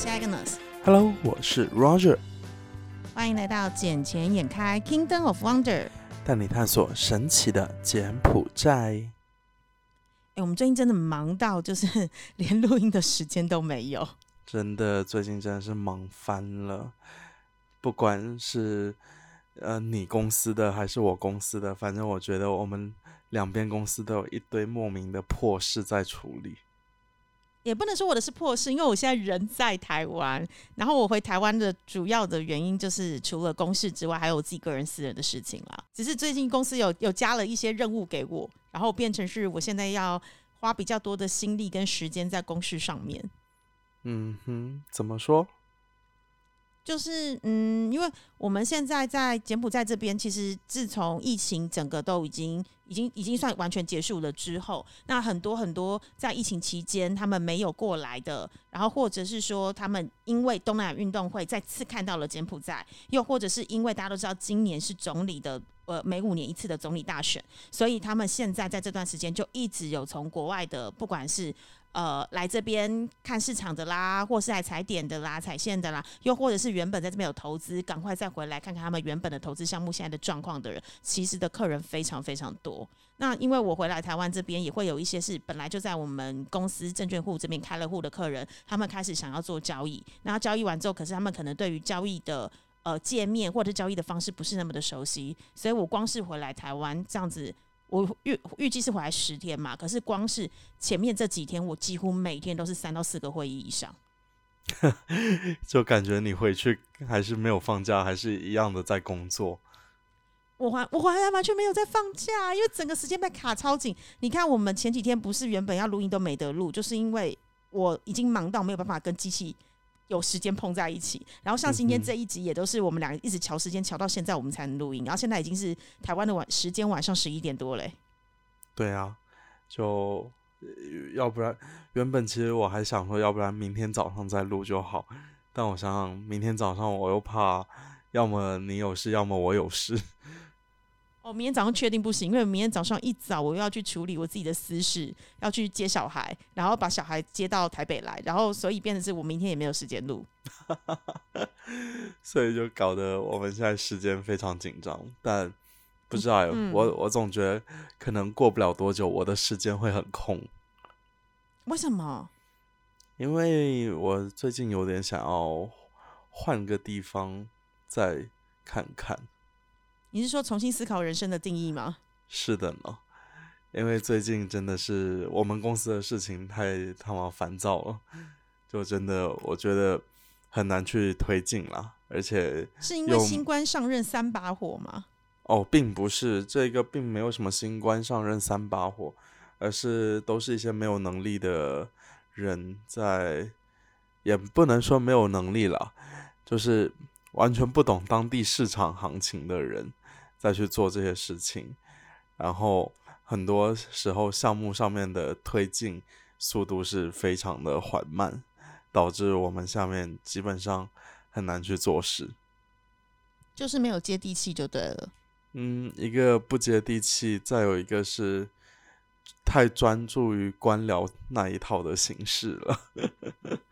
是 Agnes。Hello，我是 Roger，欢迎来到《捡钱眼开 Kingdom of Wonder》。带你探索神奇的柬埔寨。哎，我们最近真的忙到，就是 连录音的时间都没有。真的，最近真的是忙翻了。不管是呃你公司的还是我公司的，反正我觉得我们两边公司都有一堆莫名的破事在处理。也不能说我的是破事，因为我现在人在台湾，然后我回台湾的主要的原因就是除了公事之外，还有我自己个人私人的事情啦。只是最近公司有有加了一些任务给我，然后变成是我现在要花比较多的心力跟时间在公事上面。嗯哼，怎么说？就是嗯，因为我们现在在柬埔寨这边，其实自从疫情整个都已经、已经、已经算完全结束了之后，那很多很多在疫情期间他们没有过来的，然后或者是说他们因为东南亚运动会再次看到了柬埔寨，又或者是因为大家都知道今年是总理的呃每五年一次的总理大选，所以他们现在在这段时间就一直有从国外的不管是呃，来这边看市场的啦，或是来踩点的啦、踩线的啦，又或者是原本在这边有投资，赶快再回来看看他们原本的投资项目现在的状况的人，其实的客人非常非常多。那因为我回来台湾这边，也会有一些是本来就在我们公司证券户这边开了户的客人，他们开始想要做交易，那交易完之后，可是他们可能对于交易的呃界面或者交易的方式不是那么的熟悉，所以我光是回来台湾这样子。我预预计是回来十天嘛，可是光是前面这几天，我几乎每天都是三到四个会议以上。就感觉你回去还是没有放假，还是一样的在工作。我还我还完全没有在放假，因为整个时间被卡超紧。你看，我们前几天不是原本要录音都没得录，就是因为我已经忙到没有办法跟机器有时间碰在一起。然后像今天这一集也都是我们两个一直调时间调到现在，我们才能录音。然后现在已经是台湾的晚时间晚上十一点多嘞。对啊，就要不然原本其实我还想说，要不然明天早上再录就好。但我想想，明天早上我又怕，要么你有事，要么我有事。哦，明天早上确定不行，因为明天早上一早我又要去处理我自己的私事，要去接小孩，然后把小孩接到台北来，然后所以变成是我明天也没有时间录，所以就搞得我们现在时间非常紧张。但不知道，嗯我我总觉得可能过不了多久，我的时间会很空，为什么？因为我最近有点想要换个地方再看看。你是说重新思考人生的定义吗？是的呢，因为最近真的是我们公司的事情太他妈烦躁了，就真的我觉得很难去推进啦。而且是因为新官上任三把火吗？哦，并不是这个，并没有什么新官上任三把火，而是都是一些没有能力的人在，也不能说没有能力啦，就是完全不懂当地市场行情的人再去做这些事情，然后很多时候项目上面的推进速度是非常的缓慢，导致我们下面基本上很难去做事。就是没有接地气就对了。嗯，一个不接地气，再有一个是太专注于官僚那一套的形式了。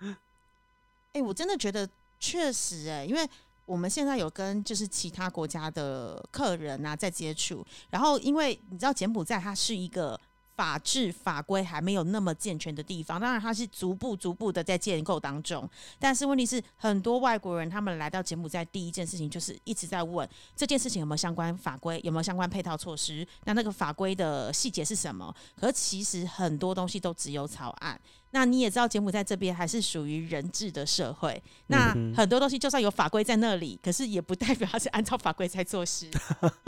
哎、我真的觉得确实哎、因为我们现在有跟就是其他国家的客人啊在接触，然后因为你知道柬埔寨它是一个法治法规还没有那么健全的地方，当然它是逐步逐步的在建构当中，但是问题是很多外国人他们来到柬埔寨第一件事情就是一直在问这件事情有没有相关法规，有没有相关配套措施，那那个法规的细节是什么？可其实很多东西都只有草案。那你也知道，柬埔寨这边还是属于人治的社会。那很多东西就算有法规在那里，可是也不代表它是按照法规在做事。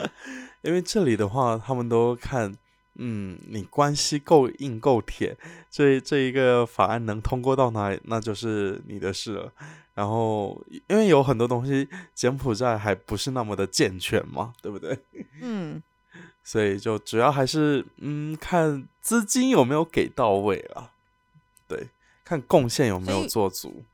因为这里的话，他们都看，嗯，你关系够硬够铁，这这一个法案能通过到哪里，那就是你的事了。然后，因为有很多东西柬埔寨还不是那么的健全嘛，对不对？嗯，所以就主要还是嗯，看资金有没有给到位啦，对，看贡献有没有做足。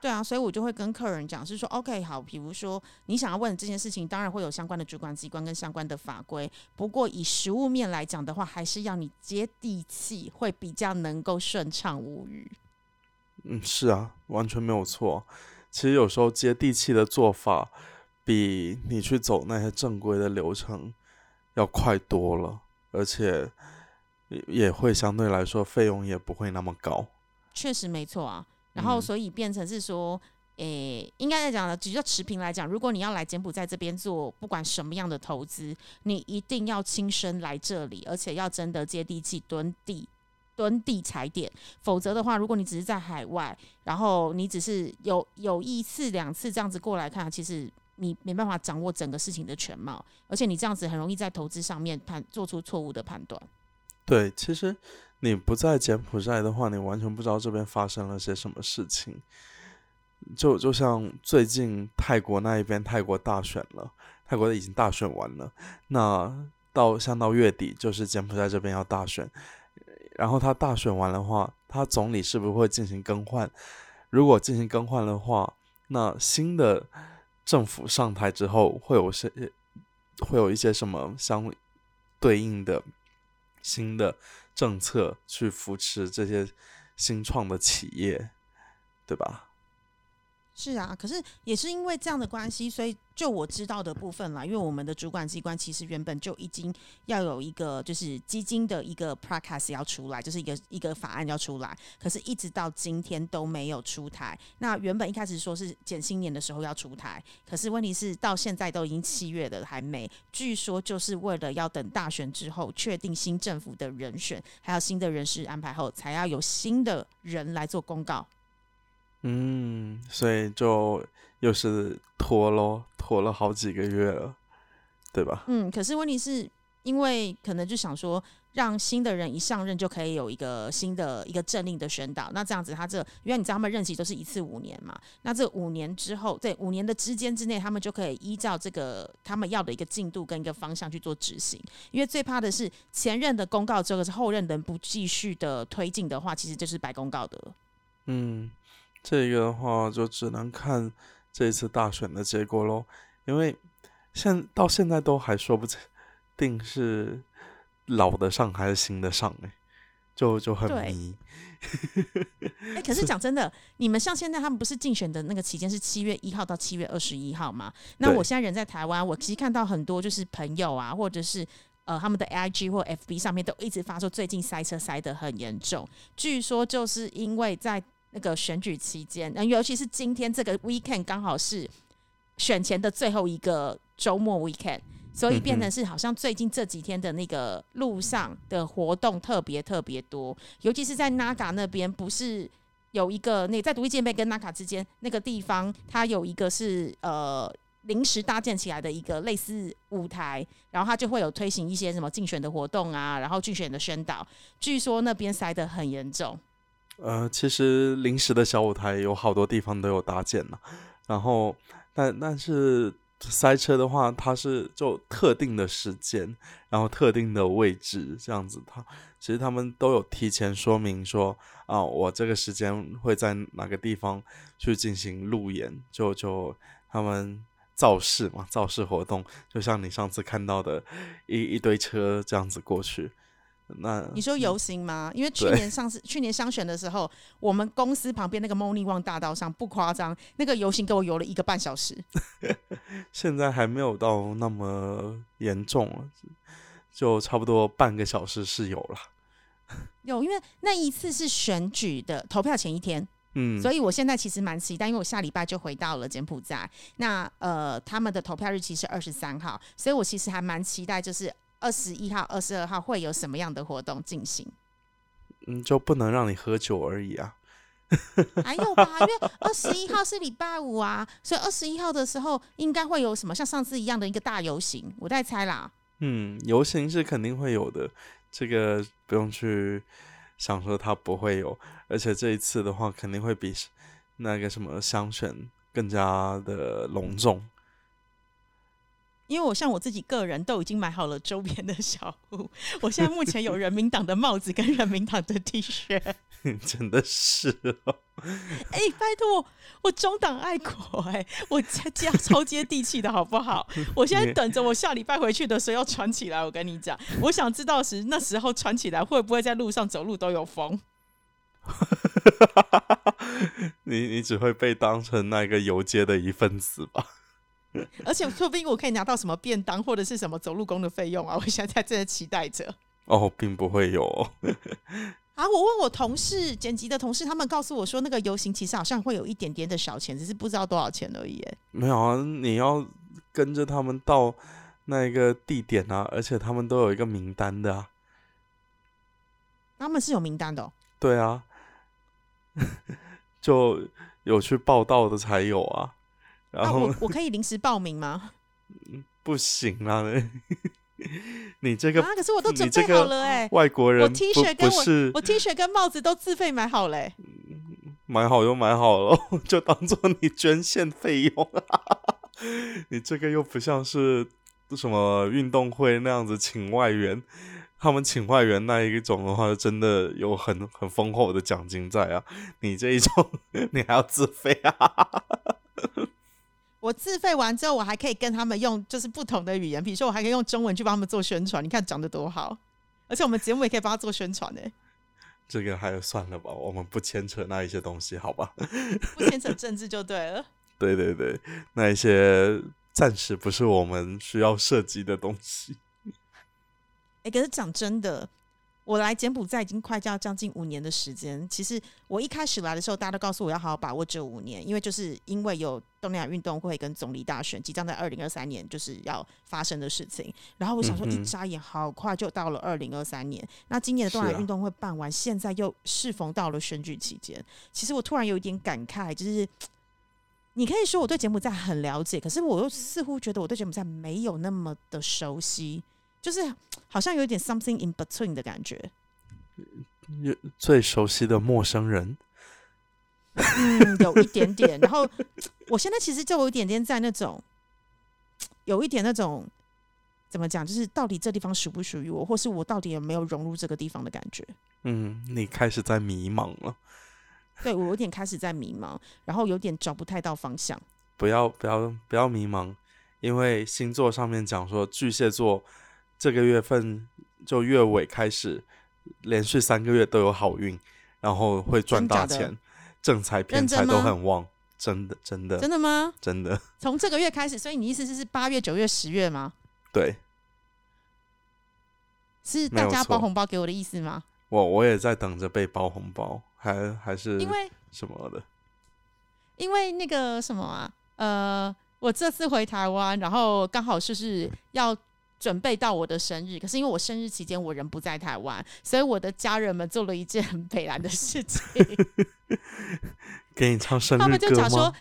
对啊，所以我就会跟客人讲，是说 OK 好，比如说你想要问这件事情，当然会有相关的主管机关跟相关的法规。不过以实物面来讲的话，还是要你接地气，会比较能够顺畅无语。嗯，是啊，完全没有错。其实有时候接地气的做法，比你去走那些正规的流程要快多了，而且也会相对来说费用也不会那么高。确实没错啊。然后嗯所以变成是说，诶、应该来讲呢，只要持平来讲，如果你要来柬埔寨这边做不管什么样的投资，你一定要亲身来这里，而且要真的接地气蹲地。蹲地踩点，否则的话，如果你只是在海外，然后你只是有有一次两次这样子过来看，其实你没办法掌握整个事情的全貌，而且你这样子很容易在投资上面判做出错误的判断。对，其实你不在柬埔寨的话，你完全不知道这边发生了些什么事情。就就像最近泰国那一边，泰国大选了，泰国已经大选完了。那到像到月底，就是柬埔寨这边要大选，然后他大选完的话，他总理是不是会进行更换？如果进行更换的话，那新的政府上台之后，会有些会有一些什么相对应的新的政策去扶持这些新创的企业，对吧？是啊，可是也是因为这样的关系，所以就我知道的部分啦，因为我们的主管机关其实原本就已经要有一个就是基金的一个 practice 要出来，就是一个一个法案要出来，可是一直到今天都没有出台。那原本一开始说是减新年的时候要出台，可是问题是到现在都已经七月了还没，据说就是为了要等大选之后确定新政府的人选，还有新的人事安排后，才要有新的人来做公告。嗯，所以就又是拖咯，拖了好几个月了，对吧？嗯，可是问题是因为可能就想说，让新的人一上任就可以有一个新的一个政令的宣导，那这样子他这因为你知道他们任期都是一次五年嘛，那这五年之后，对五年的之间之内，他们就可以依照这个他们要的一个进度跟一个方向去做执行。因为最怕的是前任的公告之后，是后任能不继续的推进的话，其实就是白公告的。嗯，这个的话就只能看这次大选的结果喽，因为现到现在都还说不定是老的上还是新的上哎、就就很对迷。哎、可是讲真的，你们像现在他们不是竞选的那个期间是七月一号到七月二十一号吗？那我现在人在台湾，我其实看到很多就是朋友啊，或者是呃他们的 IG 或 FB 上面都一直发说最近塞车塞得很严重，据说就是因为在那个选举期间，那尤其是今天这个 weekend 刚好是选前的最后一个周末 weekend。所以变成是好像最近这几天的那个路上的活动特别特别多，尤其是在 Naga 那边，不是有一个那在独立界面跟 Naga 之间那个地方，它有一个是呃临时搭建起来的一个类似舞台，然后它就会有推行一些什么竞选的活动啊，然后竞选的宣导。据说那边塞得很严重，呃，其实临时的小舞台有好多地方都有搭建了，然后但但是塞车的话，它是就特定的时间，然后特定的位置这样子。它其实他们都有提前说明说啊，我这个时间会在哪个地方去进行路演，就就他们造势嘛，造势活动，就像你上次看到的一一堆车这样子过去。那你说游行吗？因为去年上次去年商选的时候，我们公司旁边那个 Moni 旺大道上不夸张，那个游行给我游了一个半小时。现在还没有到那么严重了，就差不多半个小时是有了。有，因为那一次是选举的投票前一天，嗯，所以我现在其实蛮期待，因为我下礼拜就回到了柬埔寨。那呃，他们的投票日期是二十三号，所以我其实还蛮期待，就是二十一号、二十二号会有什么样的活动进行。嗯，就不能让你喝酒而已啊。还有吧，因为二十一号是礼拜五啊，所以二十一号的时候应该会有什么像上次一样的一个大游行，我在猜啦。嗯，游行是肯定会有的，这个不用去想说它不会有，而且这一次的话肯定会比那个什么香选更加的隆重。因为我像我自己个人都已经买好了周边的小物，我现在目前有人民党的帽子跟人民党的 T 恤。真的是哦，哎、拜托，我中党爱国哎、我家家超接地气的好不好？我现在等着我下礼拜回去的时候要穿起来。我跟你讲，我想知道是那时候穿起来会不会在路上走路都有风？你你只会被当成那个游街的一份子吧？而且说不定我可以拿到什么便当或者是什么走路工的费用啊！我现在真的期待着。哦，并不会有。啊，我问我同事剪辑的同事，他们告诉我说，那个游行其实好像会有一点点的小钱，只是不知道多少钱而已。没有啊，你要跟着他们到那个地点啊，而且他们都有一个名单的啊。他们是有名单的。对啊，就有去报道的才有啊。然后我我可以临时报名吗？不行啊，你这个啊，可是我都准备好了哎，外国人，我 T 恤跟我我 T 恤跟帽子都自费买好嘞，买好就买好了，就当做你捐献费用。你这个又不像是什么运动会那样子请外援。他们请外援那一种的话，真的有很很丰厚的奖金在啊！你这一种，你还要自费啊？我自费完之后，我还可以跟他们用就是不同的语言，比如说我还可以用中文去帮他们做宣传。你看讲的多好，而且我们节目也可以帮他做宣传呢。这个还是算了吧，我们不牵扯那一些东西，好吧？不牵扯政治就对了。对对对，那一些暂时不是我们需要涉及的东西。哎，可是讲真的，我来柬埔寨已经快要将近五年的时间。其实我一开始来的时候，大家都告诉我要好好把握这五年，因为就是因为有东南亚运动会跟总理大选即将在二零二三年就是要发生的事情。然后我想说，一眨眼好快就到了二零二三年。那今年的东南亚运动会办完，现在又适逢到了选举期间。其实我突然有一点感慨，就是你可以说我对柬埔寨很了解，可是我又似乎觉得我对柬埔寨没有那么的熟悉。就是好像有点 something in between 的感觉，最熟悉的陌生人，嗯，有一点点。然后我现在其实就有一点点在那种，有一点那种怎么讲，就是到底这地方属不属于我，或是我到底有没有融入这个地方的感觉。嗯，你开始在迷茫了。对我有点开始在迷茫，然后有点找不太到方向。不要不要不要迷茫，因为星座上面讲说巨蟹座。这个月份就月尾开始，连续三个月都有好运，然后会赚大钱，正财偏财都很旺，真的真的真的吗？真的。从这个月开始，所以你意思是是八月、九月、十月吗？对，是大家包红包给我的意思吗？我我也在等着被包红包，还还是因为什么的？因为那个什么啊，呃，我这次回台湾，然后刚好就是要。准备到我的生日，可是因为我生日期间我人不在台湾，所以我的家人们做了一件很北蓝的事情，给你唱生日歌他们就讲说，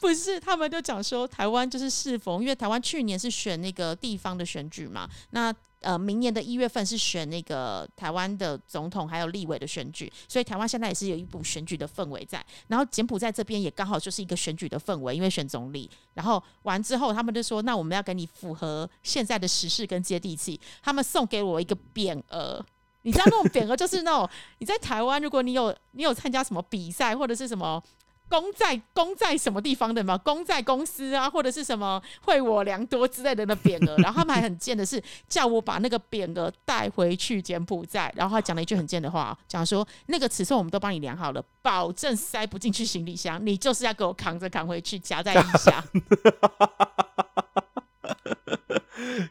不是，他们就讲说，台湾就是适逢，因为台湾去年是选那个地方的选举嘛，那。呃，明年的一月份是选那个台湾的总统还有立委的选举，所以台湾现在也是有一股选举的氛围在。然后柬埔寨这边也刚好就是一个选举的氛围，因为选总理。然后完之后，他们就说：“那我们要给你符合现在的时事跟接地气。”他们送给我一个匾额，你知道那种匾额就是那种你在台湾，如果你有你有参加什么比赛或者是什么。公在公在什么地方的吗？公在公司啊，或者是什么惠我良多之类的那匾额，然后他们还很贱的是叫我把那个匾额带回去柬埔寨，然后他讲了一句很贱的话，讲说那个尺寸我们都帮你量好了，保证塞不进去行李箱，你就是要给我扛着扛回去，夹在腋下，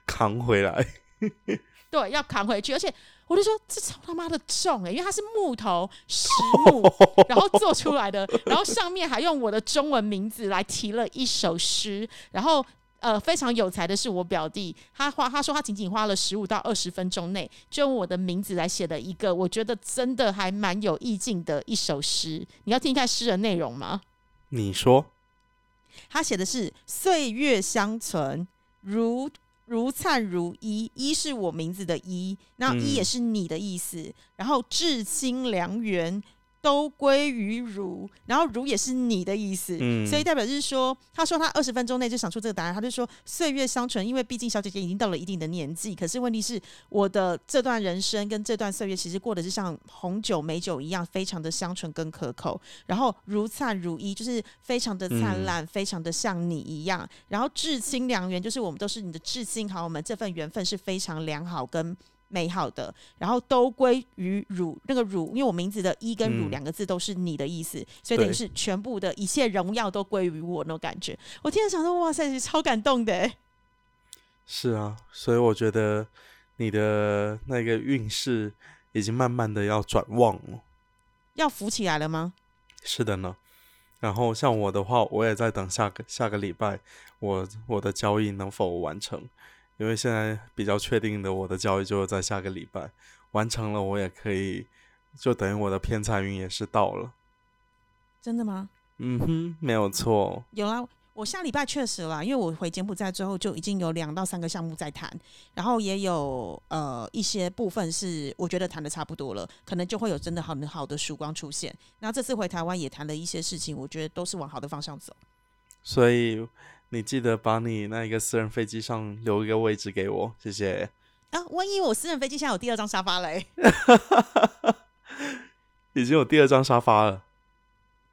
扛回来，对，要扛回去，而且。我就说这超他妈的重哎，因为它是木头实木，然后做出来的，然后上面还用我的中文名字来提了一首诗，然后呃非常有才的是我表弟，他花他说他仅仅花了十五到二十分钟内就用我的名字来写了一个我觉得真的还蛮有意境的一首诗，你要听一下诗的内容吗？你说，他写的是岁月相存如。如灿如一，一是我名字的“一”，那一也是你的意思。然后至亲良缘。都归于如，然后如也是你的意思，所以代表就是说，他说他二十分钟内就想出这个答案，他就说岁月相存，因为毕竟小姐姐已经到了一定的年纪，可是问题是我的这段人生跟这段岁月其实过得是像红酒美酒一样，非常的香醇跟可口，然后如灿如一，就是非常的灿烂，非常的像你一样，然后至亲良缘，就是我们都是你的至亲好友们，这份缘分是非常良好跟。美好的，然后都归于汝那个汝，因为我名字的“一”跟“汝”嗯两个字都是你的意思，所以等于是全部的一切荣耀都归于我那种感觉。我听了想说，哇塞，超感动的欸。是啊，所以我觉得你的那个运势已经慢慢的要转旺了。要浮起来了吗？是的呢。然后像我的话，我也在等下个下个礼拜我我的交易能否完成，因为现在比较确定的，我的交易就是在下个礼拜完成了，我也可以就等于我的偏财运也是到了。真的吗？嗯哼，没有错。有啊，我下礼拜确实啦，因为我回柬埔寨之后就已经有两到三个项目在谈，然后也有呃一些部分是我觉得谈的差不多了，可能就会有真的很好的曙光出现。然后这次回台湾也谈了一些事情，我觉得都是往好的方向走。所以你记得把你那一个私人飞机上留一个位置给我，谢谢。啊，万一我私人飞机现在有第二张沙发嘞？已经有第二张沙发了。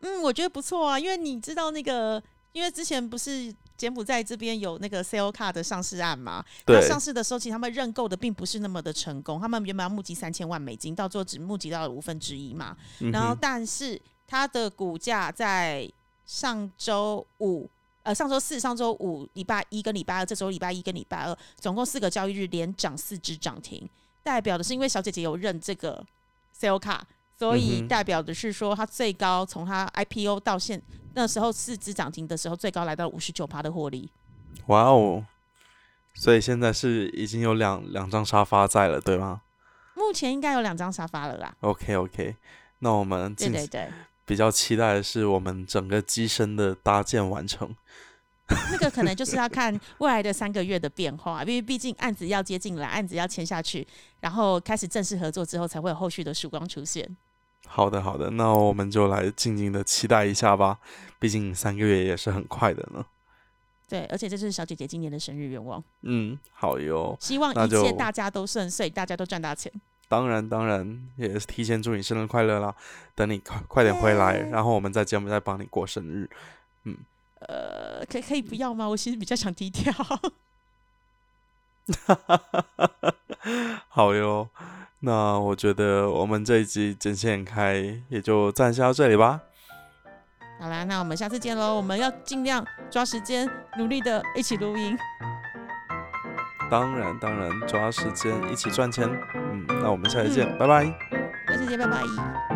嗯，我觉得不错啊，因为你知道那个，因为之前不是柬埔寨这边有那个 C O 卡的上市案嘛，那对上市的时候，其实他们认购的并不是那么的成功，他们原本要募集三千万美金，到最后只募集到了五分之一嘛。嗯然后，但是它的股价在上周五。呃，上周四、上周五、礼拜一跟礼拜二，这周礼拜一跟礼拜二，总共四个交易日连涨四只涨停，代表的是因为小姐姐有认这个 sell 卡，所以代表的是说它最高从它 IPO 到现那时候四只涨停的时候，最高来到五十九趴的获利。哇哦！所以现在是已经有两两张沙发在了，对吗目前应该有两张沙发了啦。？OK OK，那我们近对对对，比较期待的是我们整个机身的搭建完成。那个可能就是要看未来的三个月的变化，因为毕竟案子要接进来，案子要签下去，然后开始正式合作之后，才会有后续的曙光出现。好的好的，那我们就来静静的期待一下吧，毕竟三个月也是很快的呢。对，而且这是小姐姐今年的生日愿望，嗯，好哟。希望一切大家都顺遂，大家都赚大钱。当然，当然，也是提前祝你生日快乐啦！等你快快点回来，耶然后我们在节目再帮你过生日。呃，可可以不要吗？我其实比较想低调。好哟，那我觉得我们这一集剪线开也就暂时到这里吧。好啦，那我们下次见喽！我们要尽量抓时间，努力的一起录音。当然，当然，抓时间一起赚钱。嗯，那我们下期见，拜拜。下期见，拜拜。